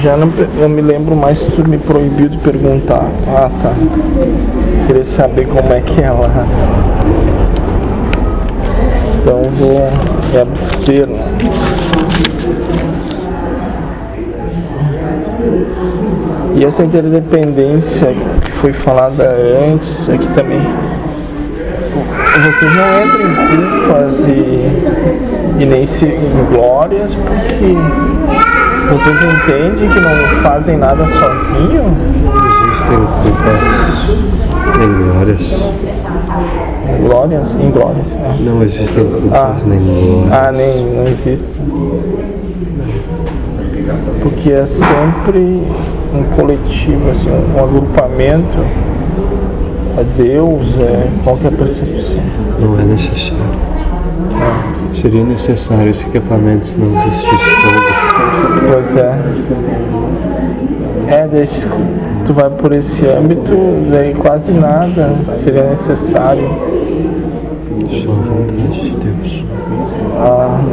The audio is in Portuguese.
Já não, me lembro mais se tu me proibiu de perguntar. Ah, tá. Queria saber como é que é lá. Então vou me abster. Né? E essa interdependência que foi falada antes, aqui também. Vocês não entram em culpas e, e nem se em glórias porque vocês entendem que não fazem nada sozinho? Existem culpas nem glórias. Glórias? Em glórias. é. Não existem culpas Ah. nem glórias. Ah, nem, não existe. Porque é sempre um coletivo, assim, um agrupamento. É Deus, é qualquer percepção. Não é necessário. Seria necessário esse equipamento se não existisse todo. Pois é. É, daí se tu vai por esse âmbito, daí quase nada seria necessário. Só a vontade de Deus. Ah,